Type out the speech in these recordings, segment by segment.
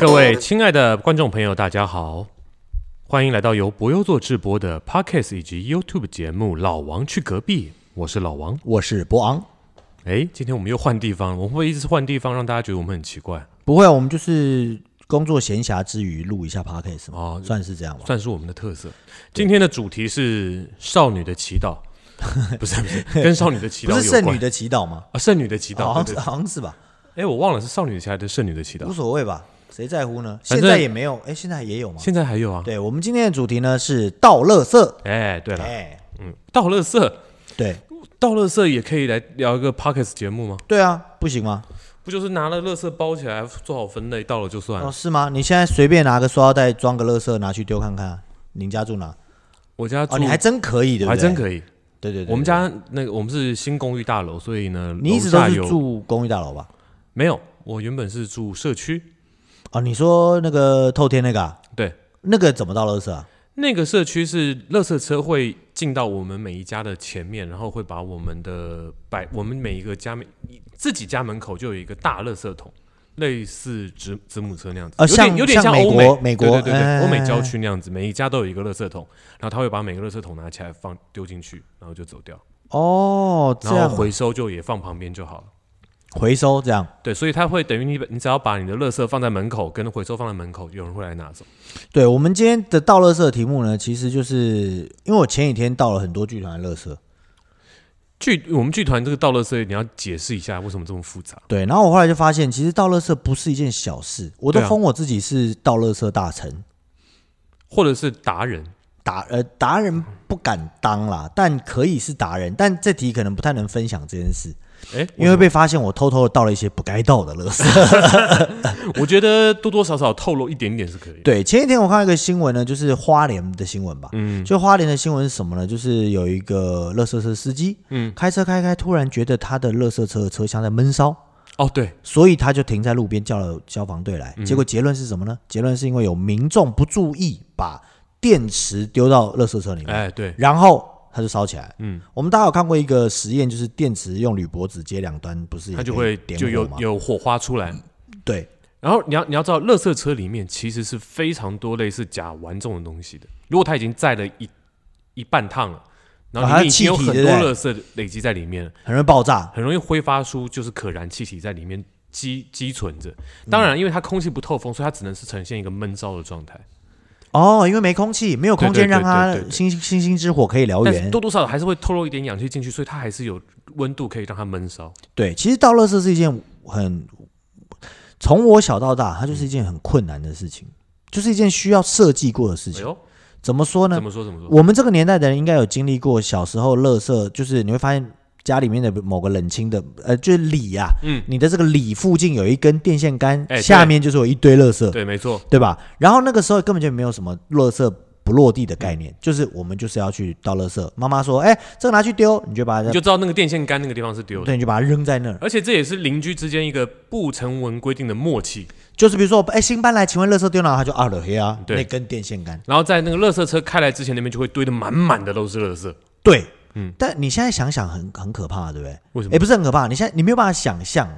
各位亲爱的观众朋友，大家好，欢迎来到由博优做直播的 Podcast 以及 YouTube 节目《老王去隔壁》，我是老王。我是博昂。哎，今天我们又换地方，我们会不会一直换地方，让大家觉得我们很奇怪？不会啊，我们就是工作闲暇之余录一下 podcast 嘛，哦算是这样吧。算是我们的特色。今天的主题是少女的祈祷，不 是不是，跟少女的祈祷不有关是圣女的祈祷吗？啊，圣女的祈祷，好像是对对对。好像是吧，哎，我忘了是少女的祈祷还是圣女的祈祷无祷，所谓吧，谁在乎呢？反正现在也没有，哎，现在也有吗？现在还有啊。对我们今天的主题呢是倒垃圾。哎，对了，哎，嗯，倒垃圾，对倒垃圾也可以来聊一个 Podcast 节目吗？对啊，不行吗？不就是拿了垃圾包起来，做好分类，到了就算了。哦，是吗？你现在随便拿个塑料袋装个垃圾拿去丢看看啊，您家住哪？我家住，哦，你还真可以，对不对？还真可以。对对对，我们家那个我们是新公寓大楼，所以呢，你一直都是住公寓大楼吧？没有？我原本是住社区，哦，你说那个透天那个啊，对，那个怎么到垃圾啊？那个社区是垃圾车会进到我们每一家的前面，然后会把我们的摆我们每一个家门自己家门口就有一个大垃圾桶，类似子子母车那样子，呃有点像有点像美欧美国美国对对对欧美郊区那样子，每一家都有一个垃圾桶，然后他会把每个垃圾桶拿起来放丢进去，然后就走掉，哦，这样啊然后回收就也放旁边就好了。回收这样。对，所以他会等于你，你只要把你的垃圾放在门口，跟回收放在门口，有人会来拿走。对我们今天的倒垃圾的题目呢，其实就是因为我前几天倒了很多剧团的垃圾，剧我们剧团这个倒垃圾，你要解释一下为什么这么复杂？对，然后我后来就发现，其实倒垃圾不是一件小事，我都对啊封我自己是倒垃圾大臣，或者是达人？达呃达人不敢当啦，但可以是达人，但这题可能不太能分享这件事，哎，因为被发现我偷偷的倒了一些不该倒的垃圾。我觉得多多少少透露一点点是可以。对，前一天我看到一个新闻呢，就是花莲的新闻吧，嗯就花莲的新闻是什么呢？就是有一个垃圾车司机，嗯，开车开开，突然觉得他的垃圾车的车厢在闷烧，哦，对，所以他就停在路边叫了消防队来。嗯结果结论是什么呢？结论是因为有民众不注意把电池丢到垃圾车里面，哎，对，然后它就烧起来。嗯，我们大家有看过一个实验，就是电池用铝箔纸接两端，不是它就会就点火吗？有有火花出来。对，然后你要你要知道，垃圾车里面其实是非常多类似甲烷这种东西的。如果它已经载了一一半趟了，然后里面已经有很多垃圾累积在里面了，很容易爆炸。很容易挥发出就是可燃气体在里面积积存着。当然，因为它空气不透风，所以它只能是呈现一个闷烧的状态。哦，因为没空气，没有空间让它星星星之火可以燎原多。多少少还是会透露一点氧气进去，所以它还是有温度可以让它闷烧。对，其实倒垃圾是一件很，从我小到大，它就是一件很困难的事情，就是一件需要设计过的事情。哎，怎么说呢怎？么说怎么说？我们这个年代的人应该有经历过小时候垃圾，就是你会发现家里面的某个冷清的，呃，就是里啊，嗯，你的这个里附近有一根电线杆，下面就是有一堆垃圾，对，没错，对吧？然后那个时候根本就没有什么垃圾不落地的概念，就是我们就是要去倒垃圾。妈妈说：“哎，这个拿去丢，你就把它你就知道那个电线杆那个地方是丢的。对，你就把它扔在那儿。而且这也是邻居之间一个不成文规定的默契。就是比如说，哎，新搬来，请问垃圾丢哪？他就啊了黑啊，那根电线杆。然后在那个垃圾车开来之前，那边就会堆得满满的都是垃圾。对，嗯。但你现在想想很很可怕，对不对？为什么？哎，不是很可怕，你现在你没有办法想象，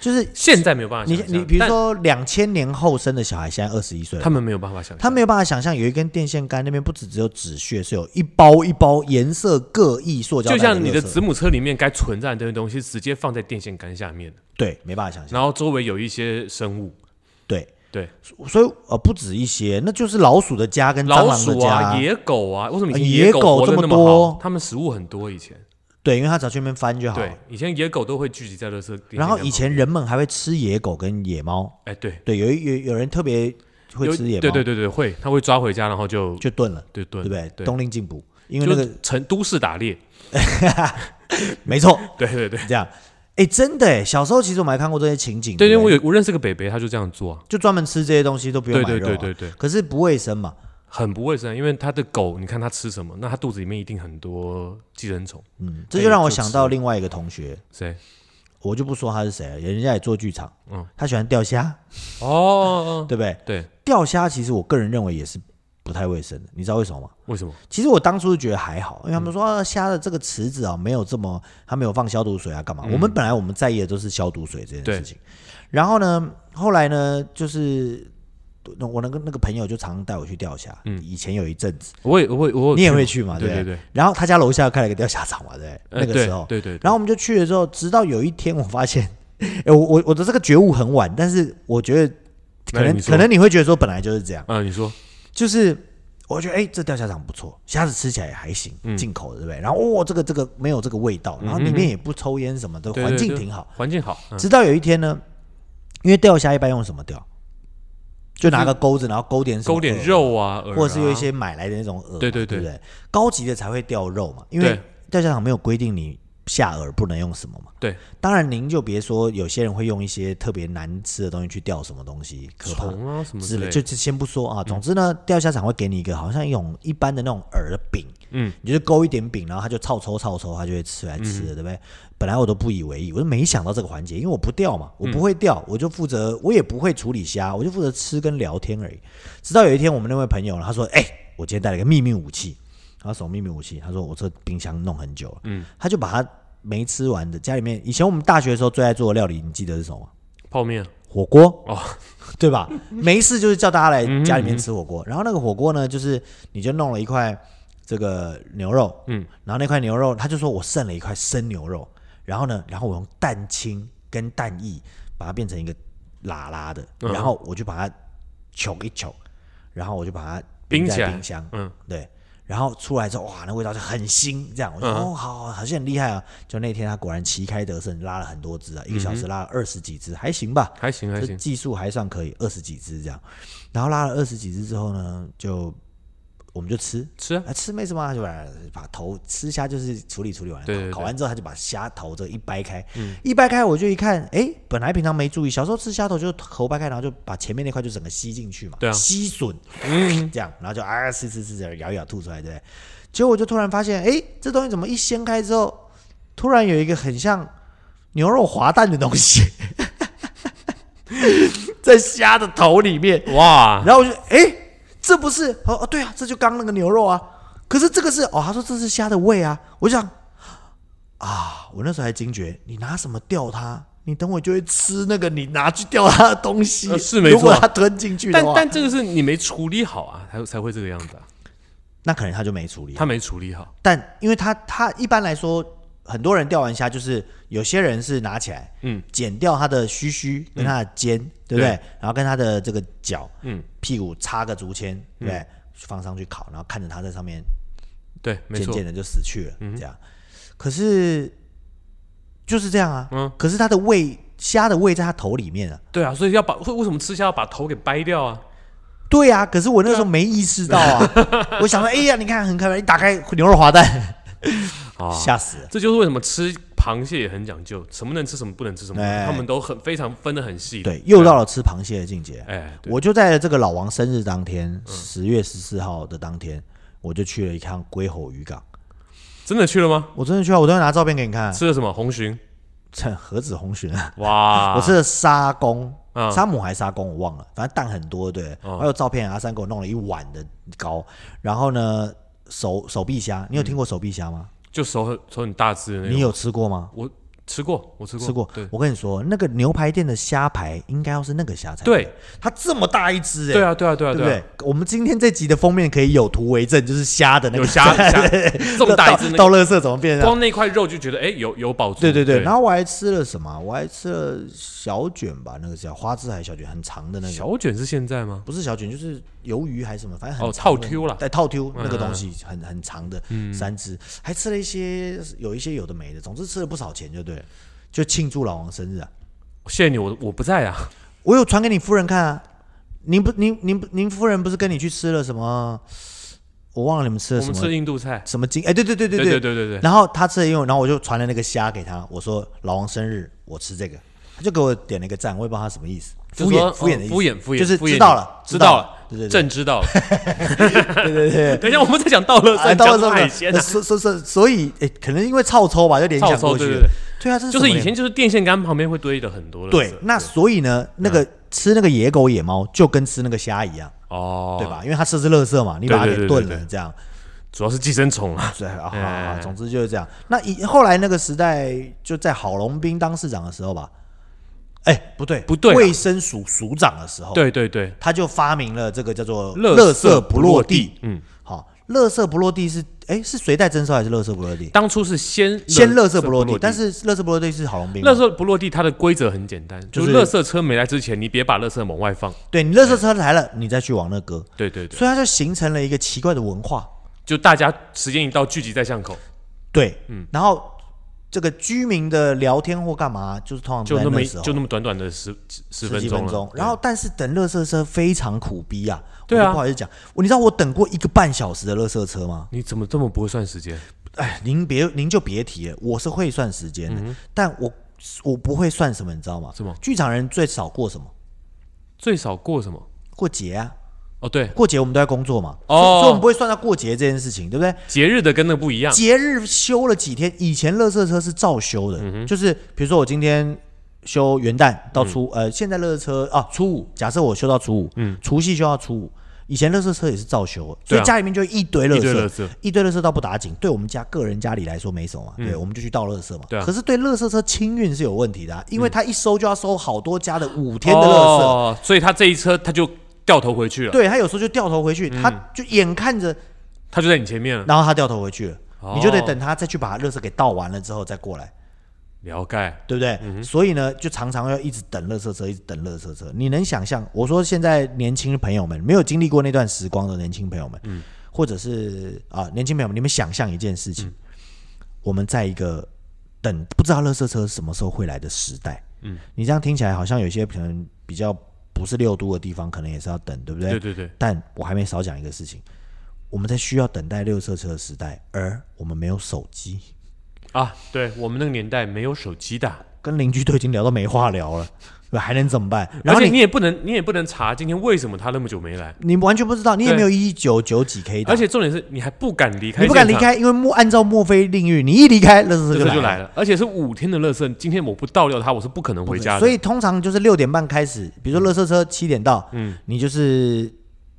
就是现在没有办法你想象。你比如但说两千年后生的小孩，现在二十一岁，他们没有办法想象，他没有办法想象有一根电线杆，那边不只只有纸屑，是有一包一包颜色各异塑胶就像你的子母车里面该存在的东西，直接放在电线杆下面，对，没办法想象。然后周围有一些生物，对对，所以呃不止一些，那就是老鼠的家跟蟑老螂的家。鼠啊、野狗啊，为什么以前呃野狗狗这么多好？他们食物很多，以前对，因为它只要去那边翻就好。对，以前野狗都会聚集在垃圾。然后以前，人们还会吃野狗跟野猫，哎，对，对，有一有有人特别会吃野猫，对对对对，会，他会抓回家，然后就就炖了，对炖，对不对？对，冬令进补，因为那个成都市打猎，没错，对对对。这样。哎，真的哎，小时候其实我们还看过这些情景，对对，不我有我认识个北北，他就这样做啊，就专门吃这些东西都不用对买肉、啊，对对对对，可是不卫生嘛，很不卫生，因为他的狗，你看它吃什么，那它肚子里面一定很多寄生虫。嗯，这就让我想到另外一个同学，谁？我就不说他是谁了，人家也做剧场，嗯他喜欢钓虾，哦，对不对？对，钓虾其实我个人认为也是不太卫生的，你知道为什么吗？为什么？其实我当初是觉得还好，因为他们说、啊虾的这个池子啊没有这么，它没有放消毒水啊，干嘛？我们本来我们在意的都是消毒水这件事情。然后呢，后来呢，就是我那个那个朋友就常常带我去钓虾，嗯以前有一阵子，我也我也我有你也过会去嘛？对对对。然后他家楼下开了一个钓虾场嘛，对那个时候，对对对，然后我们就去了之后，直到有一天我发现，哎，我我我的这个觉悟很晚，但是我觉得可能可能你会觉得说本来就是这样。啊，你说就是我觉得哎、这钓虾场不错，虾子吃起来也还行，嗯进口的对不对？然后哦，这个这个没有这个味道，然后里面也不抽烟什么的，环境挺好。环境好，嗯直到有一天呢，因为钓虾一般用什么钓？就拿个钩子，然后勾点什么勾点，肉啊，饵或者是有一啊些买来的那种饵，对对对对不对？高级的才会钓肉嘛，因为钓虾场没有规定你下饵不能用什么嘛。对当然您就别说有些人会用一些特别难吃的东西去钓什么东西，可怕。什么之类，就先不说啊。总之呢，钓虾场会给你一个好像一种一般的那种饵的饼，嗯，你就是勾一点饼，然后它就操抽操抽，它就会吃来吃的，对不对？本来我都不以为意，我就没想到这个环节，因为我不钓嘛，我不会钓，我就负责，我也不会处理虾，我就负责吃跟聊天而已。直到有一天，我们那位朋友呢，他说：“哎、我今天带了一个秘密武器。”他说：“什么秘密武器？”他说：“我这冰箱弄很久了。”嗯，他就把他没吃完的家里面，以前我们大学的时候最爱做的料理，你记得是什么？泡面火锅哦，对吧？没事就是叫大家来家里面吃火锅，然后那个火锅呢，就是你就弄了一块这个牛肉，嗯，然后那块牛肉他就说我剩了一块生牛肉，然后呢，然后我用蛋清跟蛋液把它变成一个拉拉的，嗯然后我就把它揪一揪，然后我就把它冰在冰箱，嗯，对。然后出来之后，哇，那味道就很腥，这样我就说、嗯哦，好，好好像很厉害啊。就那天他果然旗开得胜，拉了很多只啊，一个小时拉了二十几只，还行吧。还行还行，技术还算可以，二十几只这样。然后拉了二十几只之后呢，就我们就吃，吃啊，啊吃没什么啊，就把把头吃虾就是处理处理完，对对对烤烤完之后他就把虾头这一掰开，一掰开我就一看，哎，本来平常没注意，小时候吃虾头就头掰开，然后就把前面那块就整个吸进去嘛，对啊。吸吮嗯，这样，然后就啊吃吃吃吃，咬一咬吐出来，对。不对？结果我就突然发现，哎，这东西怎么一掀开之后，突然有一个很像牛肉滑蛋的东西。在虾的头里面，哇，然后我就哎、诶这不是哦哦对啊，这就刚那个牛肉啊。可是这个是哦，他说这是虾的胃啊。我想啊，我那时候还惊觉，你拿什么钓它？你等会就会吃那个你拿去钓它的东西。呃是没错如果它吞进去的话，但但这个是你没处理好啊，才才会这个样子啊，那可能他就没处理好。他没处理好，但因为他他一般来说，很多人钓完虾就是有些人是拿起来，嗯，剪掉它的须须跟它的尖，对不对？然后跟它的这个脚，嗯，屁股插个竹签，对不对？放上去烤，然后看着它在上面对，没错。渐渐，的就死去了，这样。可是就是这样啊，嗯。可是它的胃虾的胃在它头里面啊。对啊，所以要把为为什么吃虾要把头给掰掉啊？对啊，可是我那时候没意识到啊，我想说，哎呀，你看很可爱，一打开牛肉滑蛋，啊，吓死了。这就是为什么吃螃蟹也很讲究，什么能吃，什么不能吃，什么哎他们都很非常分得很细。对，又到了吃螃蟹的境界。哎，对我就在这个老王生日当天，十月十四号的当天，我就去了一趟龟吼渔港。真的去了吗？我真的去啊，我都会拿照片给你看。吃了什么红鲟？这 何止红鲟啊！哇，我吃了沙公，嗯沙母还是沙公我忘了，反正蛋很多，对。哦还有照片，阿三给我弄了一碗的糕，然后呢，手手臂虾，你有听过手臂虾吗？就手很手很大只的那种。你有吃过吗？我吃过，我吃过，吃过。对。我跟你说，那个牛排店的虾排应该要是那个虾才对，它这么大一只，哎，对啊，对啊，对啊，对不对？我们今天这集的封面可以有图为证，就是虾的那个有虾虾 这么大一只，那个。到乐色怎么变？光那块肉就觉得哎有有饱足。对对对，对，然后我还吃了什么？我还吃了小卷吧，那个叫花枝还是小卷，很长的那个，小卷是现在吗？不是小卷，就是鱿鱼还是什么，反正很套 Q 了对，套 Q 嗯那个东西很很长的三只，还吃了一些有一些有的没的，总之吃了不少钱就对了，就庆祝老王生日啊！谢谢你，我我不在啊。我有传给你夫人看啊，您不您您不您夫人不是跟你去吃了什么？我忘了你们吃了什么吃印度菜，什么金？哎，对对对对对对对对对，然后他吃了因为，然后我就传了那个虾给他，我说老王生日，我吃这个，他就给我点了一个赞，我也不知道他什么意思，敷衍敷衍的意思，哦敷衍敷衍，就是知道了，知道了，对对对，朕知道了。对 对对。等一下，我们在讲到了，哎，在讲到了这海鲜啊，所所所所以，哎，可能因为臭抽吧，就联想过去了。对啊，就是以前就是电线杆旁边会堆的很多的。对，那所以呢，那个吃那个野狗野猫就跟吃那个虾一样，哦，对？吧？因为它设置垃圾嘛，你把它给炖了这样。主要是寄生虫啊。对啊，总之就是这样。那以后来那个时代，就在郝龙斌当市长的时候吧，哎，不对，不对啊卫生署署长的时候，，对对对，他就发明了这个叫做“垃垃圾不落地”。嗯，好，垃圾不落地是哎是随袋征收还是垃圾不落地？当初是先先垃圾不落地，但是垃圾不落地是郝龙斌嘛。垃圾不落地，它的规则很简单，就就是是垃圾车没来之前，你别把垃圾往外放。对你垃圾车来了，你再去往那搁，对对对，所以它就形成了一个奇怪的文化。就大家时间一到，聚集在巷口，对，嗯，然后这个居民的聊天或干嘛，就是通常就那么就那么短短的十十十十分钟然后但是等垃圾车非常苦逼啊，对啊我不好意思讲，我你知道我等过一个半小时的垃圾车吗？你怎么这么不会算时间？哎，您别您就别提了，我是会算时间的，但我我不会算什么，你知道吗？嗯什么剧场人最少过什么？最少过什么？过节啊，哦，对，过节我们都在工作嘛，哦。所以所以我们不会算到过节这件事情，对不对？节日的跟那不一样。节日休了几天，以前乐色车是照休嗯的，就是比如说我今天休元旦到初、嗯。呃，现在乐色车啊初五，假设我休到初五，嗯，除夕休到初五，以前乐色车也是照休，所对啊。以家里面就一堆垃圾，一堆垃圾。一堆垃圾倒不打紧，对我们家个人家里来说没什么嘛，对，我们就去倒乐色嘛。对啊。可是对乐色车清运是有问题的、啊，因为他一收就要收好多家的五天的乐色。哦，所以他这一车他就掉头回去了，对他有时候就掉头回嗯去，他就眼看着，他就在你前面了。然后他掉头回去了，哦你就得等他再去把垃圾给倒完了之后再过来。了解，对不对？所以呢，就常常要一直等垃圾车，一直等垃圾车。你能想象？我说现在年轻朋友们没有经历过那段时光的年轻朋友们，嗯，或者是啊年轻朋友们，你们想象一件事情，我们在一个等不知道垃圾车什么时候会来的时代，嗯，你这样听起来好像有些可能比较不是六都的地方，可能也是要等，对不对？对对对，但我还没少讲一个事情，我们在需要等待六色车的时代，而我们没有手机。啊，对我们那个年代没有手机的，跟邻居都已经聊到没话聊了，对还能怎么办？然后你而且你也不能，你也不能查今天为什么他那么久没来，你完全不知道，你也没有一九九几 K 的，而且重点是你还不敢离开，你不敢离，开，因为墨按照墨菲定律，你一离开，乐色车就来了。而且是五天的乐色，今天我不倒掉它，我是不可能回家的。所以通常就是六点半开始，比如说乐色车七点到，嗯，你就是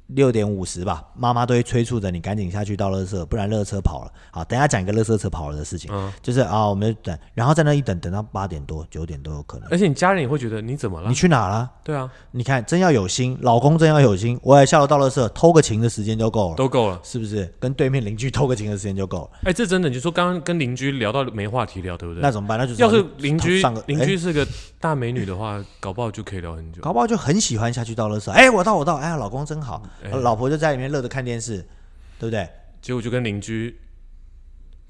六点五十吧，妈妈都会催促着你赶紧下去倒垃圾，不然垃圾车跑了。好，等一下讲一个垃圾车跑了的事情，嗯就是啊，我们就等，然后在那一等，等到八点多九点都有可能。而且你家人也会觉得你怎么了你？去哪了？对啊，你看，真要有心，老公真要有心，我也下楼倒垃圾，偷个情的时间就够了。都够了。是不是跟对面邻居偷个情的时间就够了？哎，这真的，你就说刚刚跟邻居聊到没话题聊，对不对？那怎么办？那就要是邻居上个邻哎居是个大美女的话，搞不好就可以聊很久。搞不好就很喜欢下去倒垃圾。哎，我倒我倒，哎呀，老公真好，哎老婆就在里面乐着看电视，对不对？结果就跟邻居，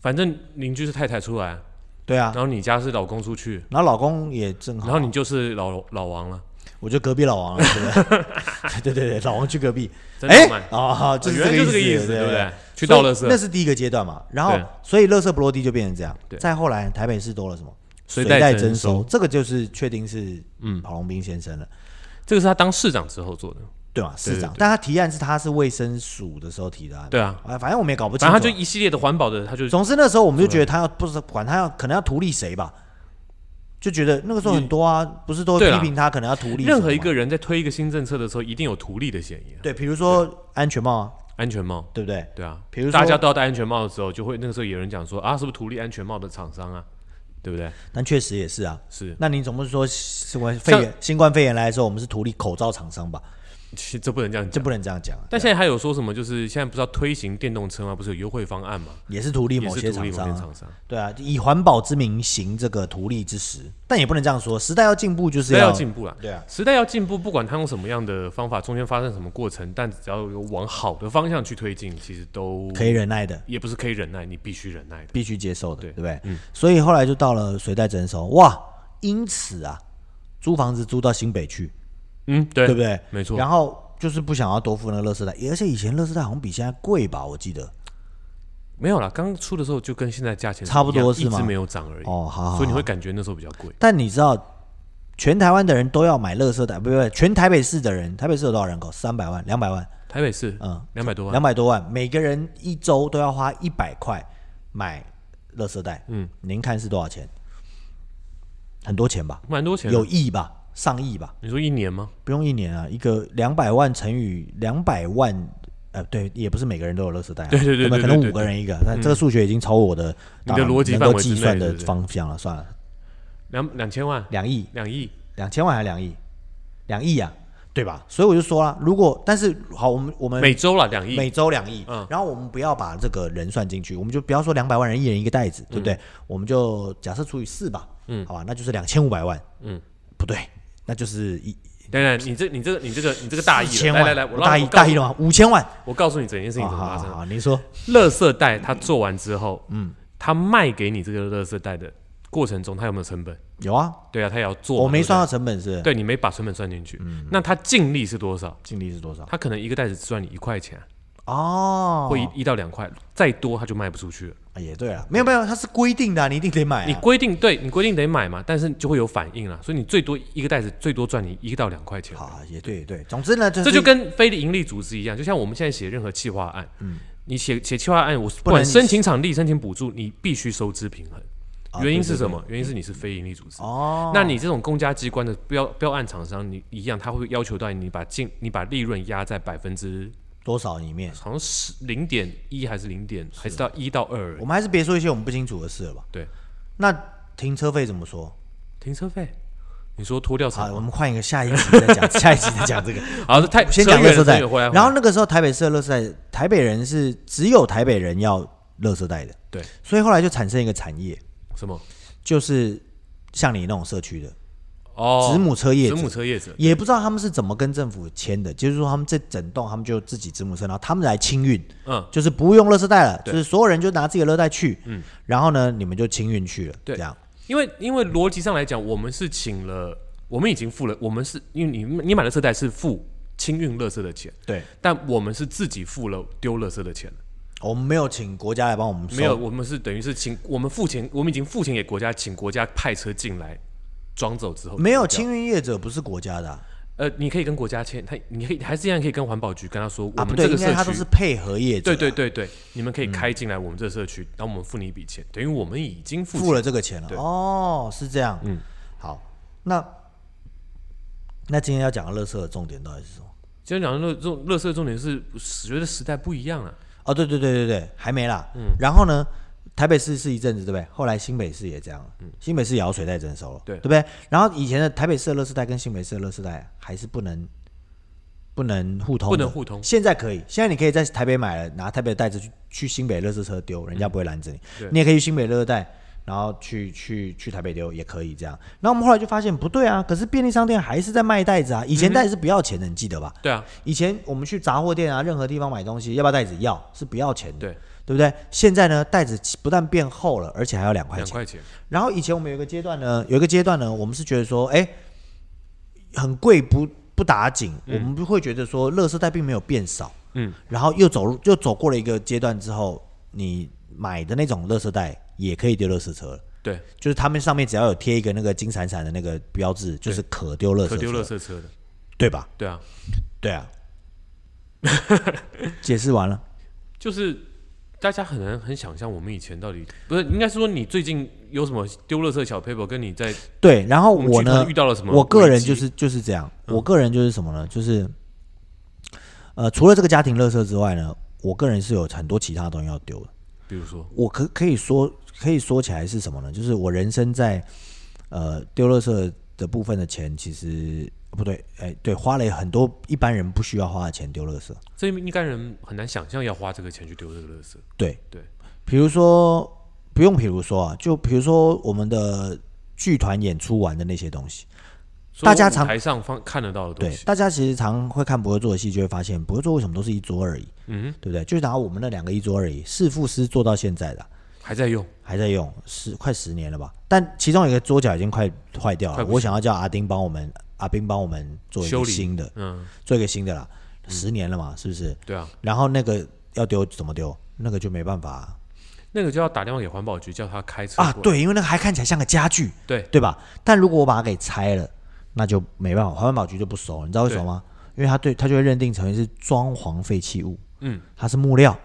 反正邻居是太太出来，对啊然，后你家是老公出去，然后老公也正好，然后你就是老老王了，我就隔壁老王了，对不对？对对对，老王去隔壁，哎真浪漫，，哦，就是这个意思，对对不对？？去倒垃圾那，是第一个阶段嘛，然后所以垃圾不落地就变成这样。再后来台北市多了什么？随袋袋征收，这个就是确定是嗯郝龙斌先生了。这个是他当市长之后做的。对嘛，市长但他提案是他是卫生署的时候提的案，对啊，啊，反正我们也搞不清反楚啊。正他就一系列的环保的，他就总之那时候我们就觉得他要不是管他要可能要图利谁吧，就觉得那个时候很多啊，不是都批评他可能要图利任何一嘛个人在推一个新政策的时候，一定有图利的嫌疑啊。对，比如说安全帽啊，安全帽，对不对？对啊，比如说大家都要戴安全帽的时候，就会那个时候有人讲说啊，是不是图利安全帽的厂商啊？对不对？但确实也是啊。是，那你总不是说新冠肺炎新冠肺炎来的时候，我们是图利口罩厂商吧？其实这不能这样讲。这不能这样讲啊。但现在还有说什么？就是现在不是要推行电动车吗？不是有优惠方案吗？也是图利某些厂商。对啊，以环保之名行这个图利之实，但也不能这样说，时代要进步就是要进步了，对啊，时代要进步，不管他用什么样的方法，中间发生什么过程，但只要有往好的方向去推进，其实都可以忍耐的。也不是可以忍耐，你必须忍耐的。必须接受的，对对不对？嗯所以后来就到了随袋征收，哇，因此啊，租房子租到新北去，嗯，对，对不对？没错。然后就是不想要多付那个垃圾袋，而且以前垃圾袋好像比现在贵吧，我记得。没有啦，刚出的时候就跟现在价钱差不多是吗一直没有涨而已。哦，好好好所以你会感觉那时候比较贵。但你知道，全台湾的人都要买垃圾袋，不不不，全台北市的人，台北市有多少人口？三百万、两百万，台北市嗯，两百多万，两百多万，每个人一周都要花一百块买垃圾袋。嗯，您看是多少钱？很多钱吧？蛮多钱的。有亿吧？上亿吧，你说一年吗？不用一年啊，一个两百万乘以两百万。呃，对，也不是每个人都有乐色袋、啊，对对对不可能五个人一个，但这个数学已经超过我的你的逻辑能够计算的方向了，算了，两两千万，两亿，两亿，两千万还是两亿？两亿啊，对吧？所以我就说了，如果但是好，我们我们每周了两亿，每周两亿，嗯。然后我们不要把这个人算进去，我们就不要说两百万人一人一个袋子，对不对？我们就假设除以四吧，嗯。好吧，那就是两千五百万，嗯，不对，那就是一等等，你这你这个你这个你这个大亿了，来来来，我大亿让我告诉大意了吗？五千万，我告诉你整件事情好怎么发生。好好好，你说，垃圾袋他做完之后，嗯，他卖给你这个垃圾袋的过程中，他有没有成本？有啊，对啊，他也要做我没算到成本是，对，对你没把成本算进去，那他净利是多少？净利是多少？他可能一个袋子只赚你一块钱，哦，会一一到两块，再多他就卖不出去了。啊也对啊，没有没有，它是规定的啊，你一定得买啊，你规定对你规定得买嘛，但是就会有反应了，所以你最多一个袋子最多赚你一到两块钱。好，也对也对，总之呢，这就跟非盈利组织一样，就像我们现在写任何企划案，嗯，你写写企划案，我不管申请场地、申请补助，你必须收支平衡。啊原因是什么？原因是你是非盈利组织。哦，那你这种公家机关的标标案厂商，你一样，他会要求到你把净你把利润压在百分之多少里面？好像十零点一还是零点，还是到一到二？我们还是别说一些我们不清楚的事了吧？对，那停车费怎么说？停车费，你说脱掉好？我们换一个下一集再讲，下一集再讲这个。好，这太先讲垃圾袋然后那个时候台北市的垃圾袋，台北人是只有台北人要垃圾袋的，对所以后来就产生一个产业，什么？就是像你那种社区的哦，子母车业子者，母车业者，也不知道他们是怎么跟政府签的，就是说他们这整栋他们就自己子母车，然后他们来清运，嗯，就是不用垃圾袋了，就是所有人就拿自己的垃圾袋去，嗯，然后呢你们就清运去了，对。这样。因为因为逻辑上来讲，我们是请了，我们已经付了，我们是因为你你买的车贷是付清运垃圾的钱，对，但我们是自己付了丢垃圾的钱，我们没有请国家来帮我们收，没有，我们是等于是请我们付钱，我们已经付钱给国家，请国家派车进来装走之后没有清运业者不是国家的啊呃，你可以跟国家签，他你可以还是一样可以跟环保局跟他说，我啊，不对，们这个社他都区是配合业者啊，对对对对，你们可以开进来我们这个社区，然后我们付你一笔钱，等于我们已经付付钱了这个钱了。对哦，是这样。嗯，好，那那今天要讲的乐色的重点到底是什么？今天讲的乐这种乐色重点是，觉得时代不一样了。哦，对对对对对，还没啦。嗯，然后呢，台北市是一阵子，对不对？后来新北市也这样嗯，新北市也要水袋征收了，对对不对？然后以前的台北市的乐色袋跟新北市的乐色袋还是不能不能互通，不能互通现在可以，现在你可以在台北买了，拿台北的袋子去去新北乐色车丢，人家不会拦着你。你也可以去新北乐色袋。然后去去去台北丢也可以这样，然后我们后来就发现不对啊，可是便利商店还是在卖袋子啊，以前袋子是不要钱的，你记得吧？对啊，以前我们去杂货店啊，任何地方买东西，要不要袋子？要，是不要钱的，对，对不对？现在呢，袋子不但变厚了，而且还要两块钱。两块钱，然后以前我们有一个阶段呢，有一个阶段呢，我们是觉得说，哎，很贵不不打紧，我们不会觉得说，垃圾袋并没有变少。嗯，然后又走入又走过了一个阶段之后，你买的那种垃圾袋也可以丢垃圾车了。对，就是他们上面只要有贴一个那个金闪闪的那个标志，就是可丢垃圾车，可丢垃圾车的，对吧？对啊，对啊。解释完了。就是大家很难很想象我们以前到底不是，应该是说你最近有什么丢垃圾小 paper，跟你在对，然后我呢遇，到了什么？我个人就是就是这样，我个人就是什么呢？就是呃，除了这个家庭垃圾之外呢，我个人是有很多其他东西要丢的。比如说，我可可以说可以说起来是什么呢？就是我人生在呃丢垃圾的部分的钱，其实不对，哎，对，花了很多一般人不需要花的钱丢垃圾。这一般人很难想象要花这个钱去丢这个垃圾。对对，比如说不用，比如说啊，就比如说我们的剧团演出完的那些东西，大家常舞台上放看得到的东对，西，大家其实常会看不会做的戏，就会发现不会做为什么都是一桌而已，嗯，对不对？就拿我们那两个一桌而已，是副师做到现在的啊、还在用，还在用，十快十年了吧？但其中有一个桌角已经快坏掉了，我想要叫阿丁帮我们，阿斌帮我们做一修理个新的，嗯，做一个新的啦。十年了嘛，是不是？对啊，然后那个要丢怎么丢？那个就没办法啊那个就要打电话给环保局，叫他开车啊，过来，对，因为那个还看起来像个家具，对对吧？但如果我把它给拆了，那就没办法，环保局就不收了，你知道为什么吗？因为他对他就会认定成为是装潢废弃物，嗯，它是木料。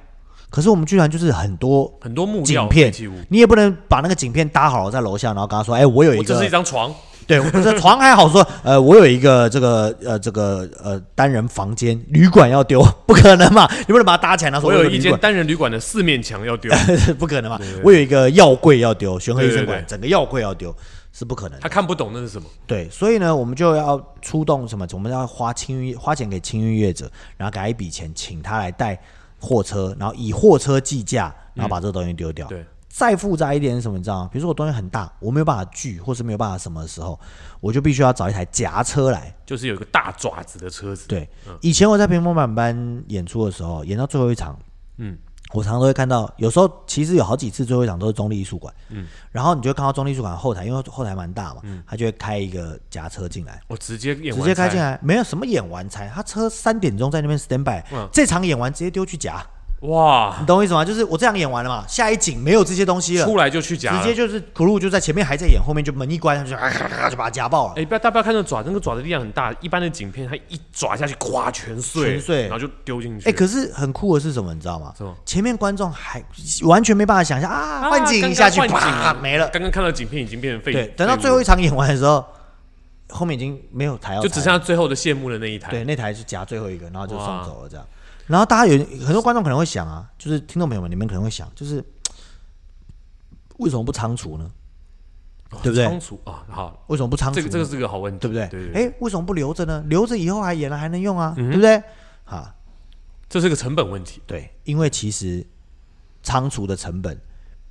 可是我们居然就是很多很多木料景片废弃物，你也不能把那个景片搭好了在楼下，然后跟他说：“哎、我有一个我这是一张床，对，我这床还好说，呃，我有一个这个呃这个呃单人房间旅馆要丢，不可能嘛？你不能把它搭起来，我有一间单人旅馆的四面墙要丢，不可能嘛我有一个药柜要丢，玄和医生馆整个药柜要丢，是不可能他。看不懂那是什么。对，所以呢，我们就要出动什么？我们要花清运花钱给清运业者，然后给他一笔钱，请他来带货车，然后以货车计价，然后把这个东西丢掉。对，再复杂一点是什么？你知道吗？比如说我东西很大，我没有办法锯，或是没有办法什么的时候，我就必须要找一台夹车来。就是有一个大爪子的车子。对，以前我在屏风板班演出的时候，演到最后一场，嗯，我常常都会看到，有时候其实有好几次最后一场都是中立艺术馆，嗯，然后你就看到中立艺术馆后台，因为后台蛮大嘛，他就会开一个夹车进来。我直接演直接开进来，没有什么演完才，他车三点钟在那边 stand by，、嗯这场演完直接丢去夹，哇，你懂我意思吗？就是我这样演完了嘛，下一景没有这些东西了，出来就去夹了。直接就是 crew 就在前面还在演，后面就门一关，他就啊 就把它夹爆了。哎，不要大家不要看那个爪，那个爪的力量很大，一般的景片它一爪下去，咵全碎，全碎然后就丢进去。哎、可是很酷的是什么？你知道吗什么？前面观众还完全没办法想象啊，换景一下去，啪景没了。刚刚看到景片已经变成废，对，等到最后一场演完的时候，后面已经没有台要踩就只剩下最后的谢幕的那一台。对，那台是夹最后一个，然后就送走了这样。然后大家有很多观众可能会想啊，就是听众朋友们，你们可能会想，就是为什么不仓储呢？对不对仓储啊，好，为什么不仓储呢？这个这个是个好问题，对不对？对对，哎，为什么不留着呢？留着以后还演了还能用啊，对不对？啊，这是个成本问题。对，因为其实仓储的成本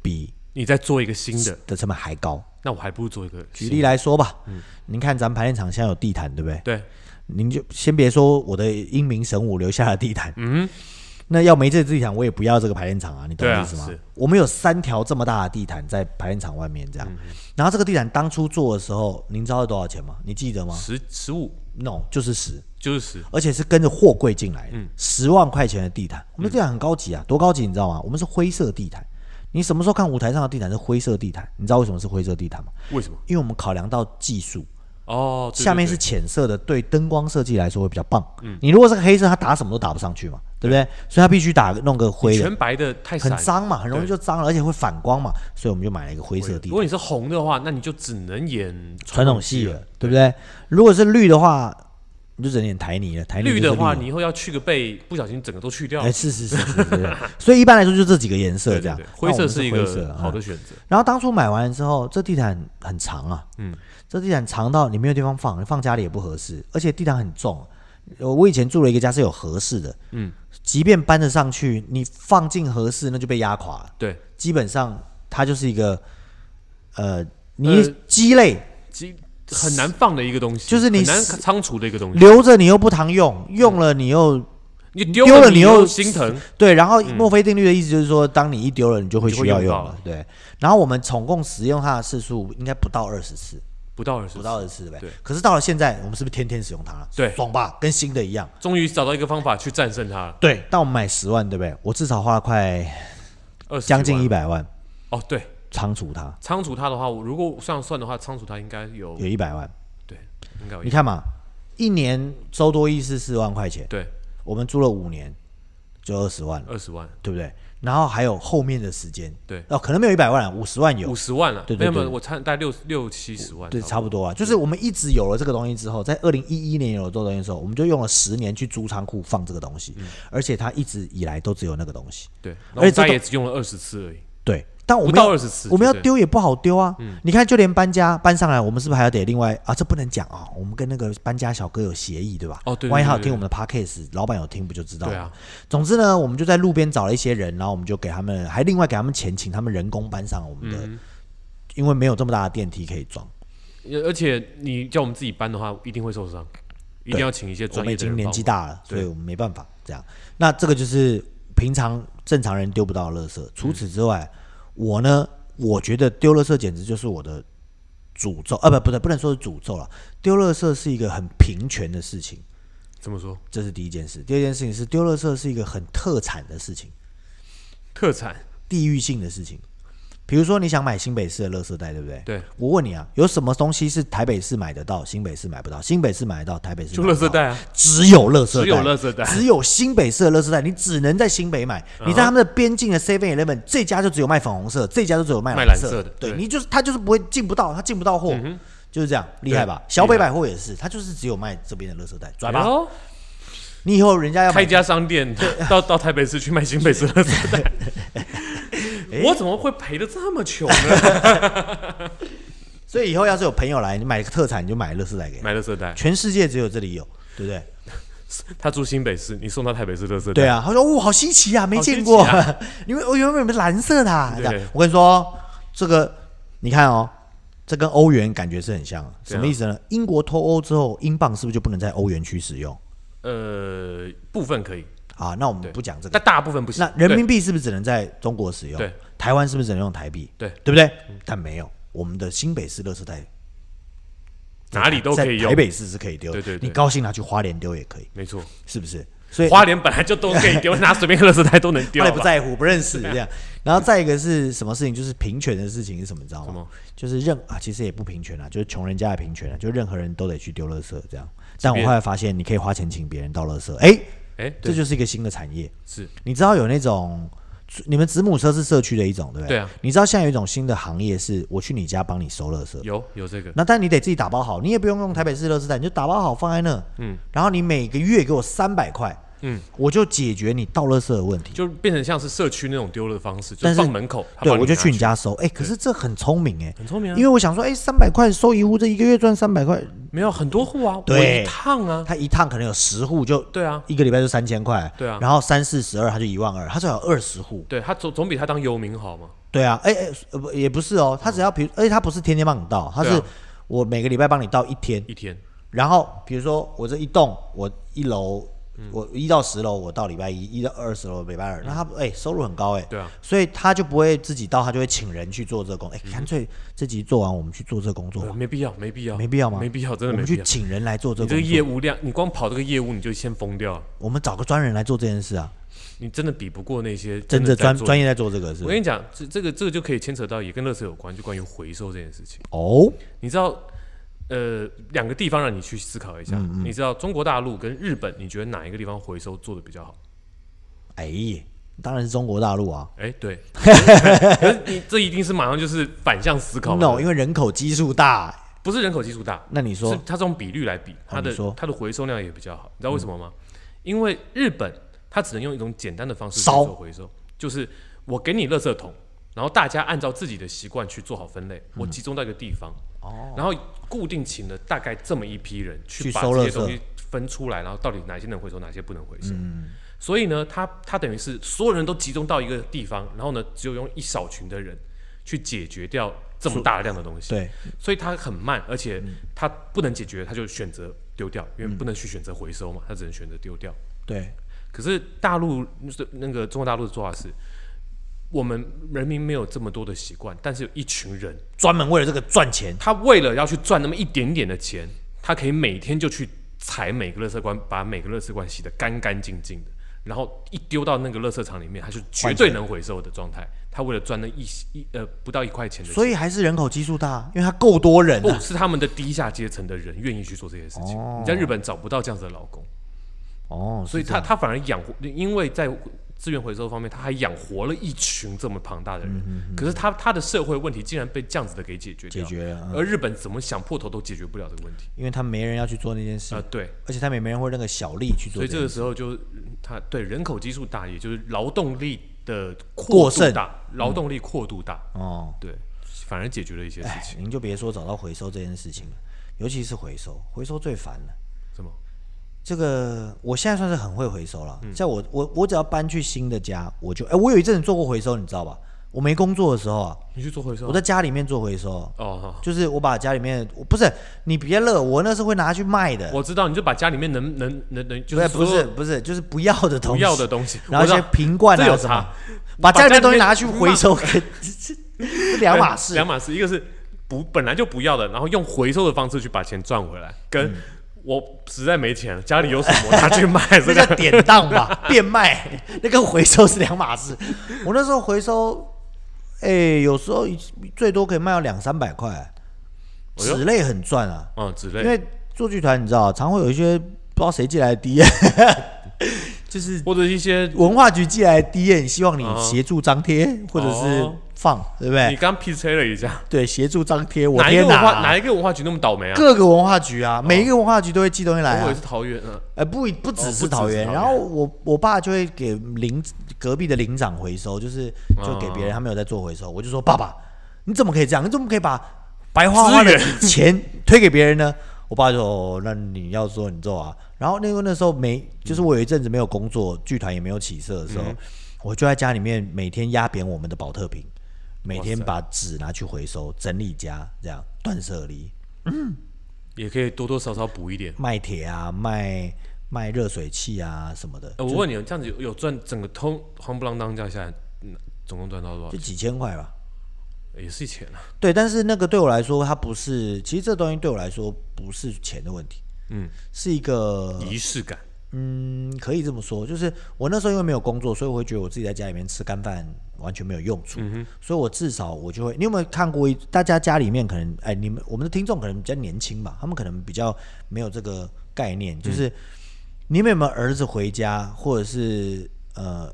比你再做一个新的，的成本还高。那我还不如做一个举例来说吧，嗯您看咱们排练场现在有地毯，对不对？对，您就先别说我的英明神武留下的地毯，嗯，那要没这地毯，我也不要这个排练场啊，你懂我意思吗？是我们有三条这么大的地毯在排练场外面这样，嗯然后这个地毯当初做的时候，您知道是多少钱吗？你记得吗十十五？No，就是十，就是十，而且是跟着货柜进来的，嗯十万块钱的地毯。我们的地毯很高级啊，多高级你知道吗？我们是灰色地毯。你什么时候看舞台上的地毯是灰色地毯？你知道为什么是灰色地毯吗？为什么？因为我们考量到技术，哦，对下面是浅色的，对灯光设计来说会比较棒。嗯。你如果是个黑色，它打什么都打不上去嘛，对。不对？所以它必须打弄个灰的，全白的太。很脏嘛，很容易就脏了，而且会反光嘛，所以我们就买了一个灰色的。地，如果你是红的话，那你就只能演传统戏戏了，对不对？如果是绿的话，你就整点台泥了，台泥绿的话，你以后要去个背，不小心整个都去掉哎，。是是是是是，是所以一般来说就这几个颜色这样。灰色是一个好的选择。然后当初买完之后，这地毯很长啊，嗯，这地毯长到你没有地方放，你放家里也不合适，而且地毯很重。呃我以前住了一个家是有合适的，嗯，即便搬得上去，你放进合适那就被压垮了。对，基本上它就是一个，呃，你呃鸡肋，其很难放的一个东西，就是你很难仓储的一个东西。留着你又不常用，用了你又你丢丢了了，你你又心疼。对。然后墨菲定律的意思就是说，当你一丢了，你就会需要用了，用对。然后我们总共使用它的次数应该不到二十次，不到二十，不到二十次对？可是到了现在，我们是不是天天使用它了？对爽吧，跟新的一样。终于找到一个方法去战胜它了。对，但我们买十万，对不对？我至少花了快二十将近一百万哦，对，仓储它，仓储它的话，我如果这样算的话，仓储它应该有有一百万。对，应该有你看嘛，一年周多益是四万块钱，对。我们租了五年，就二十万了，二十万，对不对？然后还有后面的时间，对。哦，可能没有一百万，五十万有。五，十万了，对对对没有没有，我差大概六六七十万，对，差差不多啊。就是我们一直有了这个东西之后，在二零一一年有了这个东西的时候，我们就用了十年去租仓库放这个东西，嗯。而且它一直以来都只有那个东西。对，而且这都也只用了二十次而已，对，但我们要到我们要丢也不好丢啊。你看，就连搬家搬上来，我们是不是还要得另外啊？这不能讲啊，我们跟那个搬家小哥有协议，对吧？哦对对万一他有听我们的 podcast，老板有听不就知道了？对啊，总之呢，我们就在路边找了一些人，然后我们就给他们，还另外给他们钱，请他们人工搬上我们的，嗯因为没有这么大的电梯可以装。而而且你叫我们自己搬的话，一定会受伤，一定要请一些我们已经专业的人帮忙。年纪大了，所以我们没办法这样。那这个就是平常正常人丢不到的垃圾。除此之外，我呢，我觉得丢垃圾简直就是我的诅咒啊！不，不对，不能说是诅咒了。丢垃圾是一个很平权的事情，怎么说？这是第一件事。第二件事情是丢垃圾是一个很特产的事情，特产地域性的事情。比如说，你想买新北市的垃圾袋，对不对？对，我问你啊，有什么东西是台北市买得到，新北市买不到？新北市买得到，台北市就买不到垃圾袋啊，只有垃圾袋，只有垃圾袋只有新北市的垃圾袋，你只能在新北买。嗯你在他们的边境的 Seven Eleven 这家就只有卖粉红色，这家就只有卖卖蓝色的对对你就是他就是不会进不到，他进不到货。就是这样，厉害吧？小北百货也是，他就是只有卖这边的垃圾袋，拽吧。你以后人家要买开一家商店，到 到台北市去卖新北市垃圾袋，我怎么会赔的这么穷呢？所以以后要是有朋友来，你买个特产，你就买乐色袋给他。买乐色袋，全世界只有这里有，对不对？他住新北市，你送到台北市乐色袋，对啊，他说：“哇，好新奇啊，没见过啊。因为我原本是蓝色的、啊。”这对，我跟你说，这个你看哦，这跟欧元感觉是很像。什么意思呢？英国脱欧之后，英镑是不是就不能在欧元区使用？呃，部分可以，啊，那我们不讲这个。但大部分不行。那人民币是不是只能在中国使用？对，台湾是不是只能用台币？对对不对？但没有，我们的新北市乐色袋哪里都可以用台，北市是可以丢。对对对你高兴拿去花莲丢也可以，没错。是不是？所以花莲本来就都可以丢，拿随便一个垃圾袋都能丢花吧。莲不在乎，不认识这样。然后再一个是什么事情？就是平权的事情是什么？你知道吗？就是任啊，其实也不平权啊，就是穷人家的平权啊，就任何人都得去丢乐色这样。但我后来发现，你可以花钱请别人倒乐色，哎，哎，这，就是一个新的产业。是你知道有那种，你们子母车是社区的一种，对不对？对啊。你知道现在有一种新的行业是，我去你家帮你收垃圾，有有这个，那但你得自己打包好，你也不用用台北市垃圾袋，你就打包好放在那，嗯，然后你每个月给我三百块，嗯，我就解决你倒垃圾的问题。就变成像是社区那种丢的方式，就但是放门口，他对，我就拿去你家收，哎，可是这很聪明哎，很聪明啊，因为我想说，哎，三百块收一户，这一个月赚三百块，没有很多户啊，我对一趟啊，他一趟可能有十户，就对啊，一个礼拜就三千块，对啊。然后三四十二，他就一万二，他最好有二十户，对他总总比他当游民好嘛，对啊，哎哎，呃不也不是哦，他只要比如，而且他不是天天帮你倒，他是对啊。我每个礼拜帮你倒一天，一天，然后比如说我这一栋，我一楼，嗯我一到十楼我到礼拜一，一到二十楼礼拜二，那他哎收入很高哎，对啊，所以他就不会自己到，他就会请人去做这个工，哎，干脆这集做完我们去做这个工作没必要，没必要，没必要吗？没必要，真的没必要。去请人来做这个工作，你这个业务量，你光跑这个业务你就先疯掉了，我们找个专人来做这件事啊，你真的比不过那些真的专专业在做这个是我跟你讲，这这个这个就可以牵扯到也跟乐色有关，就关于回收这件事情。哦，你知道，呃，两个地方让你去思考一下，嗯你知道中国大陆跟日本，你觉得哪一个地方回收做的比较好？哎，当然是中国大陆啊。哎，对，可是你这一定是马上就是反向思考嘛，no，因为人口基数大，不是人口基数大，那你说？是它这种比率来比，它的它的回收量也比较好。你知道为什么吗？因为日本它只能用一种简单的方式去回收，就是我给你垃圾桶，然后大家按照自己的习惯去做好分类，我集中到一个地方，哦，然后固定请了大概这么一批人去去把这些东西分出来，然后到底哪些能回收，哪些不能回收。嗯所以呢，他他等于是所有人都集中到一个地方，然后呢，只有用一小群的人去解决掉这么大量的东西。对，所以它很慢，而且嗯它不能解决，他就选择丢掉，因为不能去选择回收嘛，他只能选择丢掉。对，可是大陆那个中国大陆的做法是，我们人民没有这么多的习惯，但是有一群人，专门为了这个赚钱，他为了要去赚那么一点点的钱，他可以每天就去踩每个垃圾罐，把每个垃圾罐洗得干干净净的，然后一丢到那个垃圾场里面，他就绝对能回收的状态。他为了赚那一一呃不到一块钱的钱，所以还是人口基数大，因为他够多人啊。不是他们的低下阶层的人愿意去做这些事情。你在日本找不到这样子的老公，哦，所以他他反而养活，因为在资源回收方面，他还养活了一群这么庞大的人。可是他他的社会问题竟然被这样子的给解决掉，解决了，嗯而日本怎么想破头都解决不了这个问题。因为他没人要去做那件事啊、，对，而且他们也没人会那个小力去做所以这个。时候就他对人口基数大，也就是劳动力的过剩大，劳动力过度大，哦，对，反而解决了一些事哎，情。您就别说找到回收这件事情了，尤其是回收，回收最烦了。这个我现在算是很会回收了。嗯像我我我只要搬去新的家，我就哎，我有一阵子做过回收，你知道吧？我没工作的时候啊，你去做回收？我在家里面做回收，哦，就是我把家里面不是你别乐，我那是会拿去卖的。我知道，你就把家里面能能能能，就不是不是不是，就是不要的东西，不要的东西，然后一些瓶罐啊什么，把家里面东西拿去回收，跟这 两码 事。两码事，一个是不本来就不要的，然后用回收的方式去把钱赚回来，跟嗯我实在没钱了，家里有什么我拿去卖，这个叫典当吧，变卖，那跟回收是两码事。我那时候回收，哎、有时候最多可以卖到两三百块，纸类很赚啊。嗯纸类因为做剧团，你知道，常会有一些不知道谁寄来的 D，就是或者一些文化局寄来的 D N，希望你哦协助张贴或者是哦放，对不对？你刚 P C 了一下，对，协助张贴，我哪一个天文化哪哪！一个文化局那么倒霉啊？各个文化局啊，每一个文化局都会寄东西来啊我以为是。桃园啊，呃，不不只是桃园然后我我爸就会给邻隔壁的邻长回收，就是就给别人，他没有在做回收，我就说爸爸，你怎么可以这样？你怎么可以把白花花的钱推给别人呢？我爸就说哦，那你要做你做啊。然后那个那时候没，就是我有一阵子没有工作，剧团也没有起色的时候，我就在家里面每天压扁我们的保特瓶，每天把纸拿去回收，整理家这样断舍离。嗯也可以多多少少补一点。卖铁啊，卖卖热水器啊什么的，呃我问你，这样子有有赚整个通夯不啷当这样下来，嗯，总共赚到多少就？几千块吧。也是钱啊。对，但是那个对我来说，它不是，其实这东西对我来说不是钱的问题，嗯，是一个，仪式感。嗯，可以这么说，就是我那时候因为没有工作，所以我会觉得我自己在家里面吃干饭完全没有用处，所以我至少我就会，你有没有看过一大家家里面可能，哎，你们我们的听众可能比较年轻吧，他们可能比较没有这个概念，就是你们有没有儿子回家，或者是呃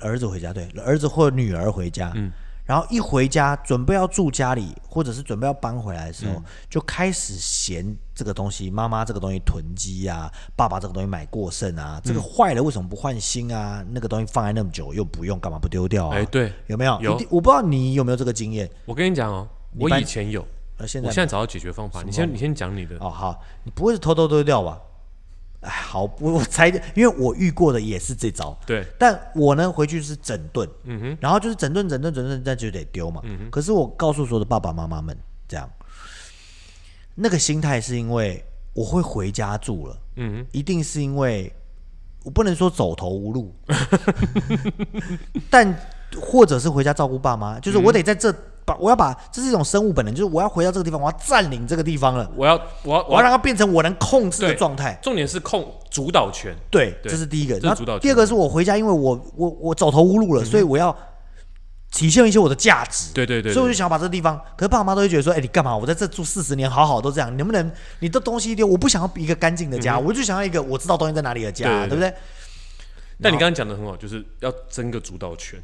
儿子回家，对，儿子或女儿回家，嗯然后一回家准备要住家里，或者是准备要搬回来的时候，嗯就开始嫌这个东西，妈妈这个东西囤积啊，爸爸这个东西买过剩啊，这个坏了为什么不换新啊？那个东西放在那么久又不用，干嘛不丢掉啊？哎，对，有没有？有我不知道你有没有这个经验。我跟你讲哦，我以前有，呃，现在我现在找到解决方法。你先，你先讲你的。哦好，你不会是偷偷丢掉吧？哎，好，我我猜，因为我遇过的也是这招。对，但我呢回去是整顿，嗯哼，然后就是整顿整顿整顿，那就得丢嘛。可是我告诉所有的爸爸妈妈们，这样，那个心态是因为我会回家住了，嗯哼，一定是因为我不能说走投无路，但或者是回家照顾爸妈，就是我得在这把我要把这是一种生物本能，就是我要回到这个地方，我要占领这个地方了，我要，我要，我要让它变成我能控制的状态。重点是控主导权。对，对这是第一个。第二个是我回家，因为我我我走投无路了，所以我要体现一些我的价值。对对对，对所以我就想要把这个地方，可是爸爸妈妈都会觉得说，哎、你干嘛？我在这住四十年，好好都这样，你能不能你的东西一丢？我不想要一个干净的家，我就想要一个我知道东西在哪里的家，对不对？但你刚刚讲的很好，就是要争个主导权。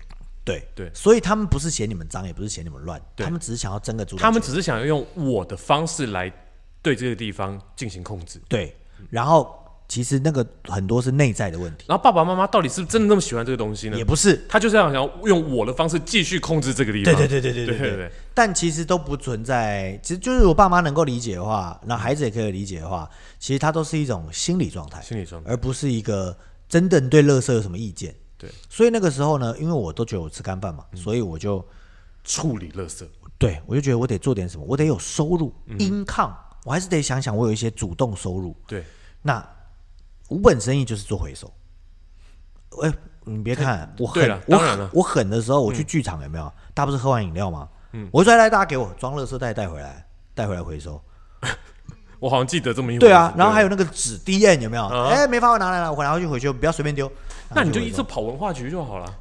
对对，所以他们不是嫌你们脏，也不是嫌你们乱，他们只是想要争个主，他们只是想要用我的方式来对这个地方进行控制。对，然后其实那个很多是内在的问题。然后爸爸妈妈到底是不是真的那么喜欢这个东西呢？也不是，他就是这想要用我的方式继续控制这个地方。对对对对对对对。但其实都不存在，其实就是我爸妈能够理解的话，那孩子也可以理解的话，其实他都是一种心理状态，心理状态，而不是一个真的对乐色有什么意见。对，所以那个时候呢，因为我都觉得我吃干饭嘛，所以我就处理垃圾。对我就觉得我得做点什么，我得有收入、income，我还是得想想我有一些主动收入。对，那无本生意就是做回收。哎、你别看我对狠，我了当然了狠我狠的时候，我去剧场有没有？大家不是喝完饮料吗？我说来来，大家给我装垃圾袋带回来，带回来回收。我好像记得这么一回事。对啊，然后还有那个纸 D N 有没有？啊哎、没发我拿来了，我拿回去回去，不要随便丢。那你就一直跑文化局就好了。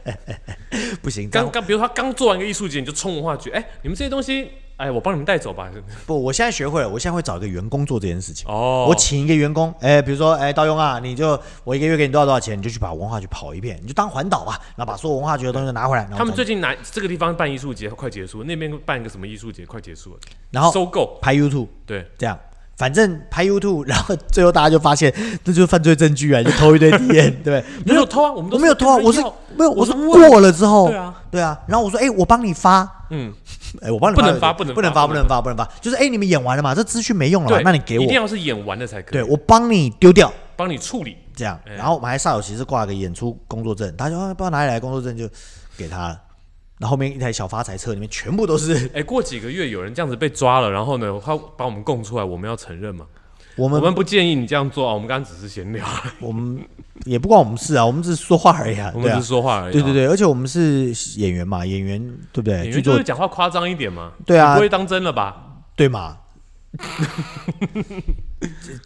不行，刚刚比如说他刚做完一个艺术节，你就冲文化局，哎，你们这些东西，哎，我帮你们带走吧。不，我现在学会了，我现在会找一个员工做这件事情。哦，我请一个员工，哎、比如说，哎、道庸啊，你就我一个月给你多少多少钱，你就去把文化局跑一遍，你就当环岛吧，然后把所有文化局的东西都拿回来。他们最近拿这个地方办艺术节快结束，那边办一个什么艺术节快结束了，然后收购。拍 YouTube，对，这样，反正拍 YouTube，然后最后大家就发现这就是犯罪证据啊，就偷一堆 D N，对不对？没有偷啊，我们都我没有偷啊，我是没有，我是过了之后，对啊，对啊，然后我说，哎、我帮你发，嗯，哎、我帮你不能发不不能不能发，不能能发，不能发，就是哎、你们演完了嘛，这资讯没用了那你给我。一定，要是演完了才可以，对我帮你丢掉，帮你处理。这样，哎然后我们还煞有其事挂了个演出工作证，他就、啊、不知道哪里来的工作证就给他了，然后后面一台小发财车里面全部都是哎，过几个月有人这样子被抓了，然后呢，他把我们供出来，我们要承认嘛？我们我们不建议你这样做啊，我们刚刚只是闲聊，我们也不关我们事啊，我们只是说话而已啊，我们只是说话而已。对对，对，而且我们是演员嘛，演员对不对？演员就是讲话夸张一点嘛，对啊不会当真了吧？对嘛？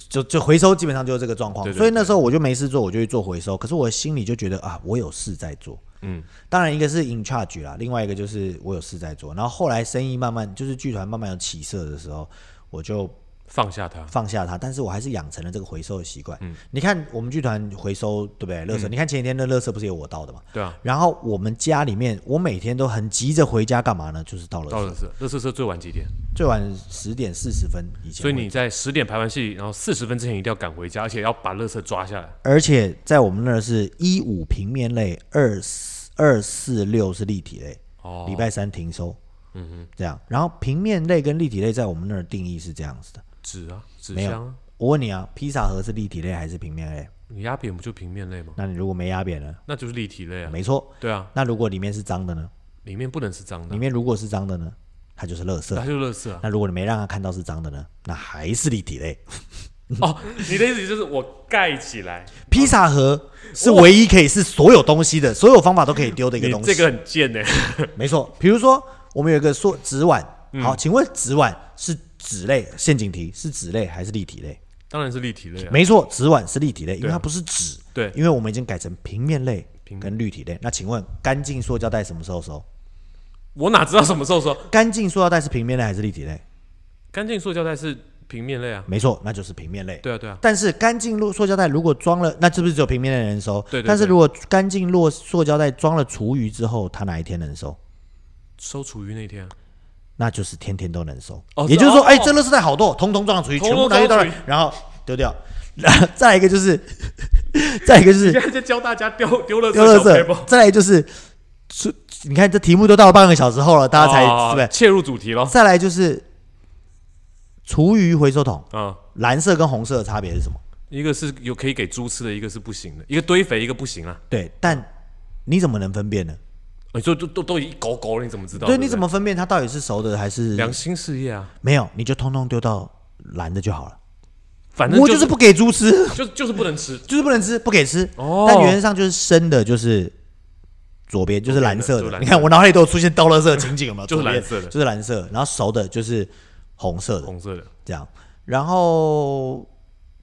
就就回收基本上就是这个状况，所以那时候我就没事做，我就去做回收。可是我心里就觉得啊，我有事在做。嗯，当然一个是 in charge 啦，另外一个就是我有事在做。然后后来生意慢慢就是剧团慢慢有起色的时候，我就放下它，放下它，但是我还是养成了这个回收的习惯。嗯你看我们剧团回收对不对？垃圾，你看前几天的垃圾不是有我倒的嘛？对啊，然后我们家里面，我每天都很急着回家干嘛呢？就是倒垃圾，到了是，垃圾车最晚几点？最晚十点四十分以前。所以你在十点排完戏，然后四十分之前一定要赶回家，而且要把垃圾抓下来。而且在我们那儿是一五平面类，二四二四六是立体类，哦，礼拜三停收。嗯哼，这样。然后平面类跟立体类在我们那儿定义是这样子的。纸啊，纸没有箱啊，我问你啊，披萨盒是立体类还是平面类？你压扁不就平面类吗？那你如果没压扁呢？那就是立体类啊。没错。对啊，那如果里面是脏的呢？里面不能是脏的里，面如果是脏的呢，它就是垃圾它。就是垃圾啊。那如果你没让它看到是脏的呢，那还是立体类。哦，你的意思就是我盖起来，披萨盒是唯一可以是所有东西的，所有方法都可以丢的一个东西。这个很贱呢。没错。比如说，我们有一个说纸碗，嗯好，请问纸碗是纸类？陷阱题是纸类还是立体类？当然是立体类啊。没错，纸碗是立体类，因为它不是纸。对，因为我们已经改成平面类跟立体类。那请问，干净塑胶袋什么时候收？我哪知道什么时候收干净塑胶袋是平面类还是立体类？干净塑胶袋是平面类啊？没错，那就是平面类。对啊，对啊。但是干净落塑胶袋如果装了，那是不是只有平面类能收？对对对但是如果干净落塑胶袋装了厨余之后，它哪一天能收？收厨余那天啊，那就是天天都能收。哦也就是说，哦哎、这垃圾袋好多，通通装了厨余，通全部拿去倒了，然后丢掉。然 后再来一个就是，再来一个就是现在在教大家丢丢垃圾丢垃圾，再来就是，是你看这题目都到了半个小时后了，大家才、哦对不是？切入主题了。再来就是厨余回收桶，啊，蓝色跟红色的差别是什么？一个是有可以给猪吃的，一个是不行的，一个堆肥，一个不行啊。对，但你怎么能分辨呢？你说都都都一狗狗了，你怎么知道？对，你怎么分辨它到底是熟的还是良心事业啊？没有？你就通通丢到蓝的就好了。反正就我就是不给猪吃，就就是不能吃。就是不能吃，不给吃。哦但原则上就是生的，就是左边就是蓝色的。你看我脑海里都有出现倒垃圾的情景，有没有？就是蓝色的就是蓝色。然后熟的就是红色的，红色的，这样。然后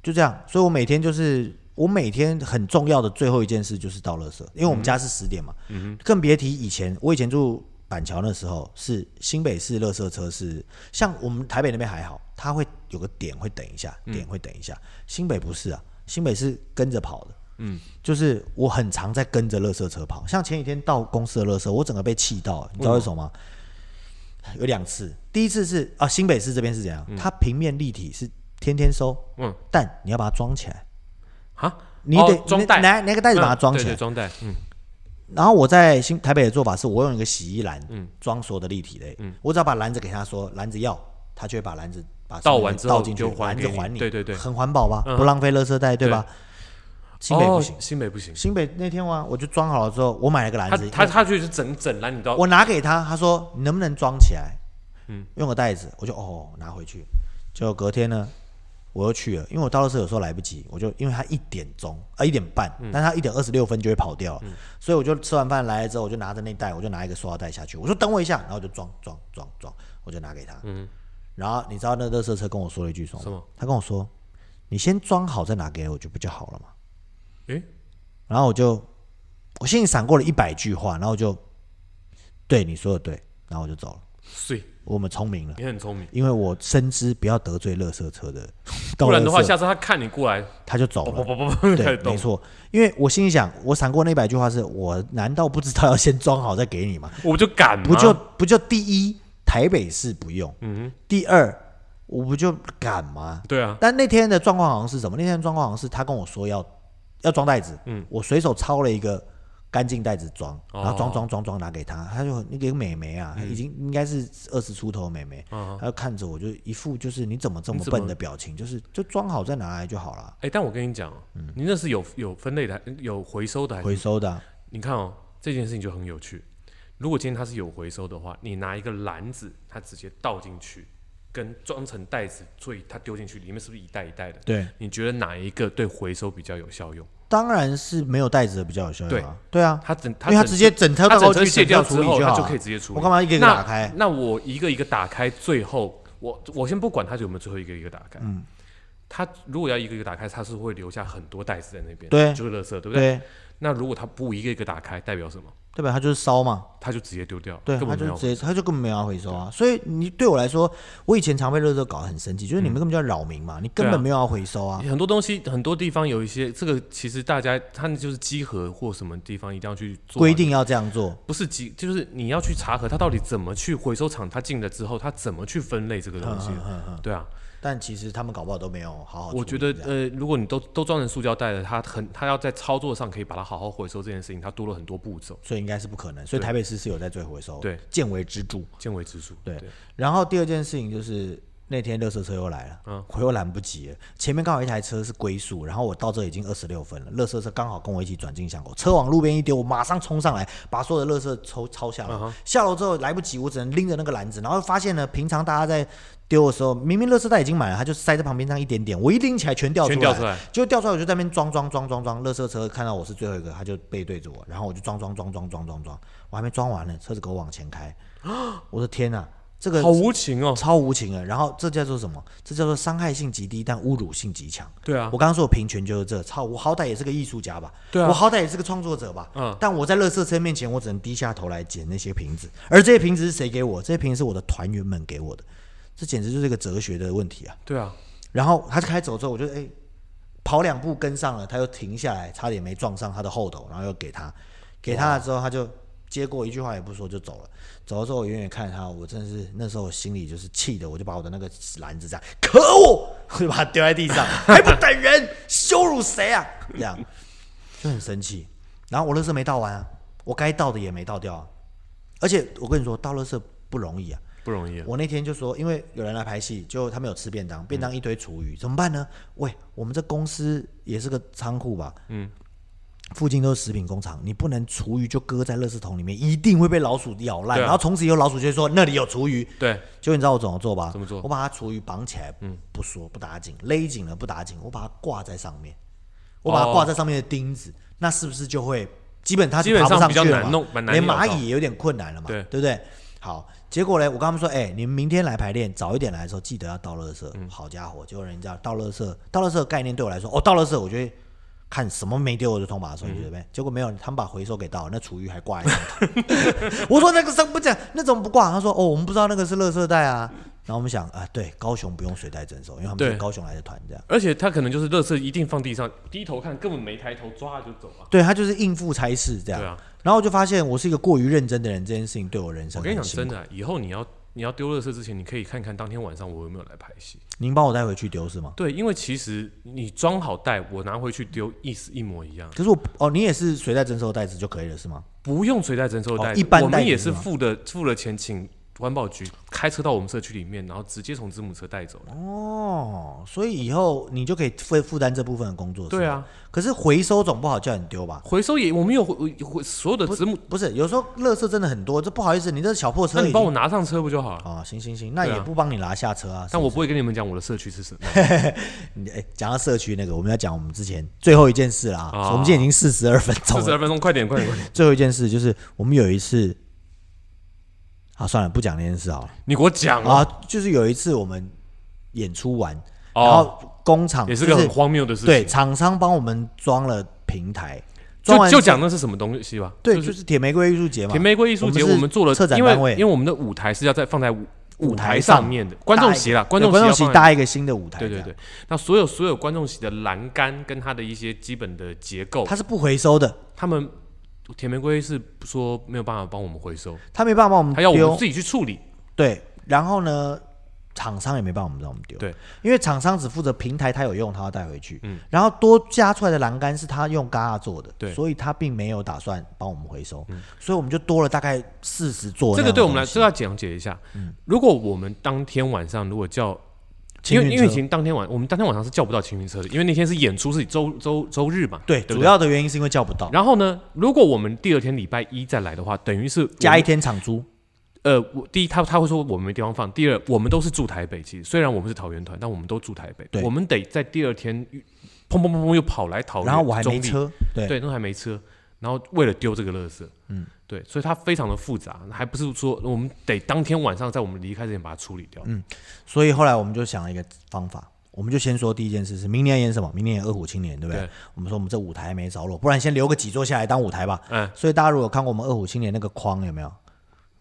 就这样，所以我每天就是我每天很重要的最后一件事就是倒垃圾，因为我们家是十点嘛，嗯更别提以前我以前住板桥那时候是新北市垃圾车是像我们台北那边还好，它会有个点会等一下，嗯。点会等一下，新北不是啊，新北是跟着跑的。嗯，就是我很常在跟着垃圾车跑，像前几天到公司的垃圾，我整个被气到，你知道为什么吗？有两次，第一次是啊，新北市这边是怎样？它平面立体是天天收，嗯，但你要把它装起来，啊，你得、哦装袋。拿拿个袋子把它装起来。装袋，嗯，然后我在新台北的做法是，我用一个洗衣篮，嗯。装所有的立体类，我只要把篮子给他说篮子要，他就会把篮子把倒完之后倒进去，篮子还你，对对对。很环保吧，嗯。不浪费垃圾袋，对吧？新北不哦行，新北不行。新北那天我，我就装好了之后，我买了个篮子，他他就是整整篮你知道我拿给他，他说你能不能装起来？嗯，用个袋子，我就哦拿回去。结果隔天呢，我又去了，因为我到的时候有时候来不及，我就因为他一点钟啊一点半，但他一点二十六分就会跑掉了，所以我就吃完饭来了之后，我就拿着那袋，我就拿一个塑料袋下去，我说等我一下，然后就装装装装，我就拿给他。嗯，然后你知道那热色车跟我说了一句什么？什么？他跟我说：“你先装好再拿给我，就不就好了嘛。”诶，然后我就我心里闪过了一百句话，然后我就对你说的对，然后我就走了。碎，我们聪明了，你很聪明，因为我深知不要得罪垃圾车的，倒不然的话，下次他看你过来，他就走了。不不不不，对没。错，因为我心里想，我闪过那一百句话是，我难道不知道要先装好再给你吗？我就敢吗，不就不就第一，台北市不用，嗯第二，我不就敢吗？对啊，但那天的状况好像是什么？那天的状况好像是他跟我说要要装袋子，嗯，我随手抄了一个干净袋子装，然后装装装装拿给他，他就那个美眉啊，已经应该是二十出头的美眉，嗯。他就看着我就一副就是你怎么这么笨的表情，就是就装好再拿来就好了，哎，但我跟你讲哦，你那是有有分类的，有回收的还是？回收的。啊、你看哦，这件事情就很有趣。如果今天它是有回收的话，你拿一个篮子，它直接倒进去，跟装成袋子，所以它丢进去，里面是不是一袋一袋的？对，你觉得哪一个对回收比较有效用？当然是没有袋子的比较有效用啊，对啊，它整因为它直接整车它整去，车卸掉之后，它就可以直接处理。我干嘛一个一个打开？那我一个一个打开，最后我我先不管它有没有最后一个一个打开，嗯，它如果要一个一个打开，它是会留下很多袋子在那边，对就是垃圾，对不对？对，那如果它不一个一个打开，代表什么？对吧？它就是烧嘛，他就直接丢掉，对，根本没有它就直接，它就根本没有要回收啊。所以你对我来说，我以前常被热热搞得很生气，就是你们根本就要扰民嘛，你根本没有要回收啊。很多东西，很多地方有一些，这个其实大家他们就是集合或什么地方一定要去做。规，定要这样做，不是集，就是你要去查核它到底怎么去回收厂，它进了之后，它怎么去分类这个东西，对啊，但其实他们搞不好都没有好好。我觉得呃，如果你都都装成塑胶袋了，它很它要在操作上可以把它好好回收这件事情，它多了很多步骤，所以应该是不可能。所以台北市是有在做回收，对，见微知著。见微知著，对然后第二件事情就是那天乐色车又来了，嗯我又来不及了。前面刚好一台车是龟速，然后我到这已经二十六分了，乐色车刚好跟我一起转进巷口，车往路边一丢，我马上冲上来，把所有的乐色抽抄下楼。下楼之后来不及，我只能拎着那个篮子，然后发现呢，平常大家在丢的时候，明明乐色袋已经满了，它就塞在旁边那一点点，我一拎起来全掉出来，全掉出来，结果掉出来我就在那边装装装装装，乐色车看到我是最后一个，他就背对着我，然后我就装装装装装装装，我还没装完呢，车子给我往前开，我的天呐、这个好无情哦，超无情啊。然后这叫做什么？这叫做伤害性极低，但侮辱性极强。对啊我，刚刚说的平权就是这，操！我好歹也是个艺术家吧，对啊我好歹也是个创作者吧，嗯但我在垃圾车面前，我只能低下头来捡那些瓶子，而这些瓶子是谁给我？这些瓶子是我的团员们给我的，这简直就是一个哲学的问题啊！对啊，然后他开走之后，我就哎、跑两步跟上了，他又停下来，差点没撞上他的后头，然后又给他，给他了之后，他就接过一句话也不说就走了。走了之后，我远远看着他，我真的是那时候我心里就是气的，我就把我的那个篮子这样，可恶，我就把它丢在地上，还不等人，羞辱谁啊？这样就很生气。然后我乐色没倒完啊，我该倒的也没倒掉啊。而且我跟你说，倒垃圾不容易啊。不容易啊，我那天就说，因为有人来拍戏，就他们有吃便当，便当一堆厨余，怎么办呢？喂，我们这公司也是个仓库吧？嗯，附近都是食品工厂，你不能厨余就搁在垃圾桶里面，一定会被老鼠咬烂。啊然后从此以后，老鼠就会说那里有厨余。对，结果你知道我怎么做吧？怎么做我把它厨余绑起来，嗯，不说不打紧，勒紧了不打紧，我把它挂在上面，我把它哦挂在上面的钉子，那是不是就会基本它爬不上比较难上去了嘛连蚂蚁也有点困难了嘛，对对不对？好，结果呢，我跟他们说，哎、你们明天来排练，早一点来的时候记得要倒垃圾。嗯好家伙，结果人家倒垃圾，倒垃圾的概念对我来说，哦，倒垃圾，我就会看什么没丢我就通把它收进去，对不对？结果没有，他们把回收给倒了，那厨余还挂在上头。我说那个什不讲，那怎么不挂？他说哦，我们不知道那个是垃圾袋啊。然后我们想啊，对，高雄不用水袋征收，因为他们是高雄来的团，这样。而且他可能就是垃圾一定放地上，低头看根本没抬头抓就走啊，对他就是应付差事这样。对啊，然后我就发现我是一个过于认真的人，这件事情对我人生我跟你讲真的啊，以后你要你要丢垃圾之前，你可以看看当天晚上我有没有来拍戏。您帮我带回去丢是吗？对，因为其实你装好袋，我拿回去丢，意思一模一样，可是我哦，你也是随袋征收袋子就可以了是吗？不用随袋征收袋子、哦一般我们也是付的付了钱，请环保局开车到我们社区里面，然后直接从子母车带走了。哦，所以以后你就可以负负担这部分的工作。对啊，可是回收总不好叫你丢吧？回收也我们有回回所有的子母，不是，有时候垃圾真的很多，这不好意思，你这小破车，那你帮我拿上车不就好了？哦，行行行，那也不帮你拿下车啊。但我不会跟你们讲我的社区是什么。你哎，讲到社区那个，我们要讲我们之前最后一件事啦。哦我们今天已经四十二分钟，四十二分钟，快点，快点，快点！最后一件事就是我们有一次，啊，算了，不讲那件事好了。你给我讲哦。啊，就是有一次我们演出完，然哦，后工厂就也是个很荒谬的事情。对，厂商帮我们装了平台，就就讲那是什么东西吧。对，就就是是铁玫瑰艺术节嘛铁。玫瑰艺术节，我们做了策展单位因为我们的舞台是要在放在舞舞台上上面的，观众席啦，观众观众席搭一个新的舞台，对对对，，那所有所有观众席的栏杆跟它的一些基本的结构，它是不回收的，他们甜玫瑰是说没有办法帮我们回收，他没办法帮我们丢他要我们，自己去处理。对，然后呢，厂商也没办法让我们丢，对，因为厂商只负责平台，他有用，他要带回去，嗯。然后多加出来的栏杆是他用嘎做的，对。嗯所以他并没有打算帮我们回收，所以我们就多了大概四十座这个对我们来，说要讲解一下。嗯。如果我们当天晚上如果叫，因为因为其实当天晚我们当天晚上是叫不到清运车的，因为那天是演出是周周周日嘛，对，主要的原因是因为叫不到，然后呢，如果我们第二天礼拜一再来的话，等于是加一天场租，呃，我第一他他会说我们没地方放，第二我们都是住台北，其实虽然我们是桃园团，但我们都住台北。对，我们得在第二天砰砰砰砰又跑来桃园，然后我还，没车，对，对，那还没车，然后为了丢这个垃圾，嗯，对，所以它非常的复杂，还不是说我们得当天晚上在我们离开之前把它处理掉，嗯所以后来我们就想了一个方法，我们就先说第一件事是明年演什么？明年演《二虎青年》，对不对？对我们说我们这舞台没着落，不然先留个几座下来当舞台吧。嗯，所以大家如果有看过我们《二虎青年》那个框有没有？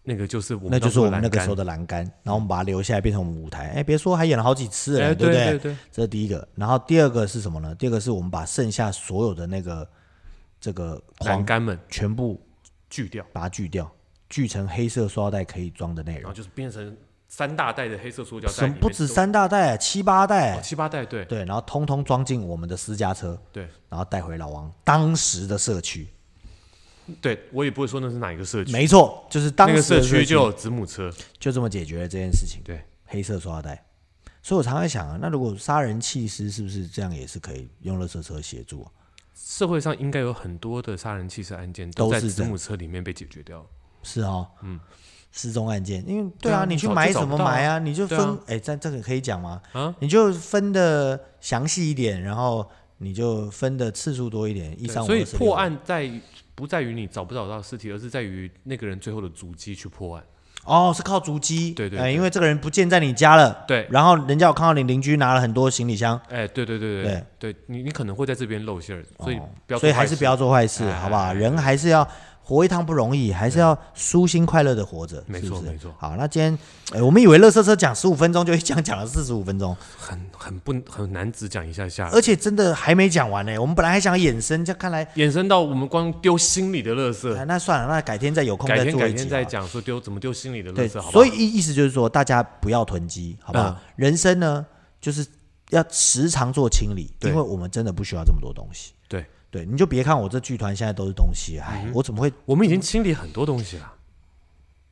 那个就是我们那就是我们那个时候的的栏杆，然后我们把它留下来变成我们舞台。哎，别说还演了好几次了，哎，对不对对，这是第一个。然后第二个是什么呢？第二个是我们把剩下所有的那个这个框栏杆们全部锯掉，把它锯掉，锯成黑色塑料袋可以装的内容然后。就是变成三大袋的黑色塑胶袋不止三大袋，七八袋哦，七八袋，对对，然后通通装进我们的私家车，对然后带回老王当时的社区。对，我也不会说那是哪一个社区，没错，就是当那个时的社区就有子母车，就这么解决了这件事情。对，黑色塑料袋。所以我常常在想啊，那如果杀人弃尸是不是这样也是可以用垃圾车协助啊？社会上应该有很多的杀人弃尸案件都是这样子母车里面被解决掉。是哦，嗯，失踪案件，因为对啊啊，你去买什么买啊？你就分哎，这这个可以讲吗？啊，你就分的详细一点，然后你就分的次数多一点，一对三五。所以破案在于不在于你找不找到尸体，而是在于那个人最后的足迹去破案。哦，是靠足迹，哎，对对对。因为这个人不见在你家了，对，然后人家有看到你邻居拿了很多行李箱，哎，对对对对对，你你可能会在这边露馅儿，所以哦不要，所以还是不要做做坏事，哎好不好？哎人还是要活一趟不容易，还是要舒心快乐的活着，没错没错好，那今天，哎，我们以为乐色车讲十五分钟 就一讲讲了四十五分钟，很很不很难只讲一下下，而且真的还没讲完呢。我们本来还想衍生，这看来，延伸到我们光丢心里的垃圾，哎那算了，那改天再有空再做一集好了。天再讲说丢怎么丢心里的垃对，圾，好？所以意意思就是说，大家不要囤积，好不好？嗯人生呢，就是要时常做清理，因为我们真的不需要这么多东西。对对，你就别看我这剧团现在都是东西，哎，我怎么会我们已经清理很多东西了，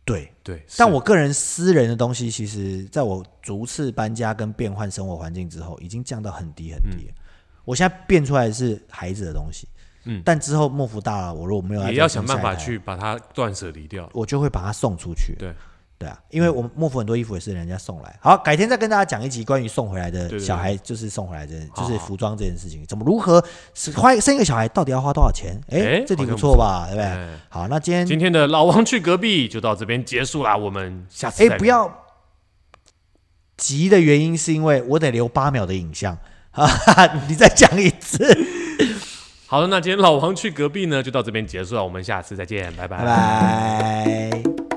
对？对，但我个人私人的东西，其实在我逐次搬家跟变换生活环境之后，已经降到很低很低了。我现在变出来的是孩子的东西，嗯但之后幕府大了，我如果没有也要想办法，去把它断舍离掉。我就会把它送出去。对对啊，因为我们幕府很多衣服也是人家送来。好，改天再跟大家讲一集关于送回来的小孩，就是送回来的，就是服装这件事情，怎么如何是花生一个小孩到底要花多少钱？哎哎，这题不错吧？对不对？哎好，那今天今天的老王去隔壁就到这边结束啦，我们下次再哎不要急的原因是因为我得留八秒的影像，哈哈，你再讲一次，好的，那今天老王去隔壁呢就到这边结束了，我们下次再见，拜拜拜。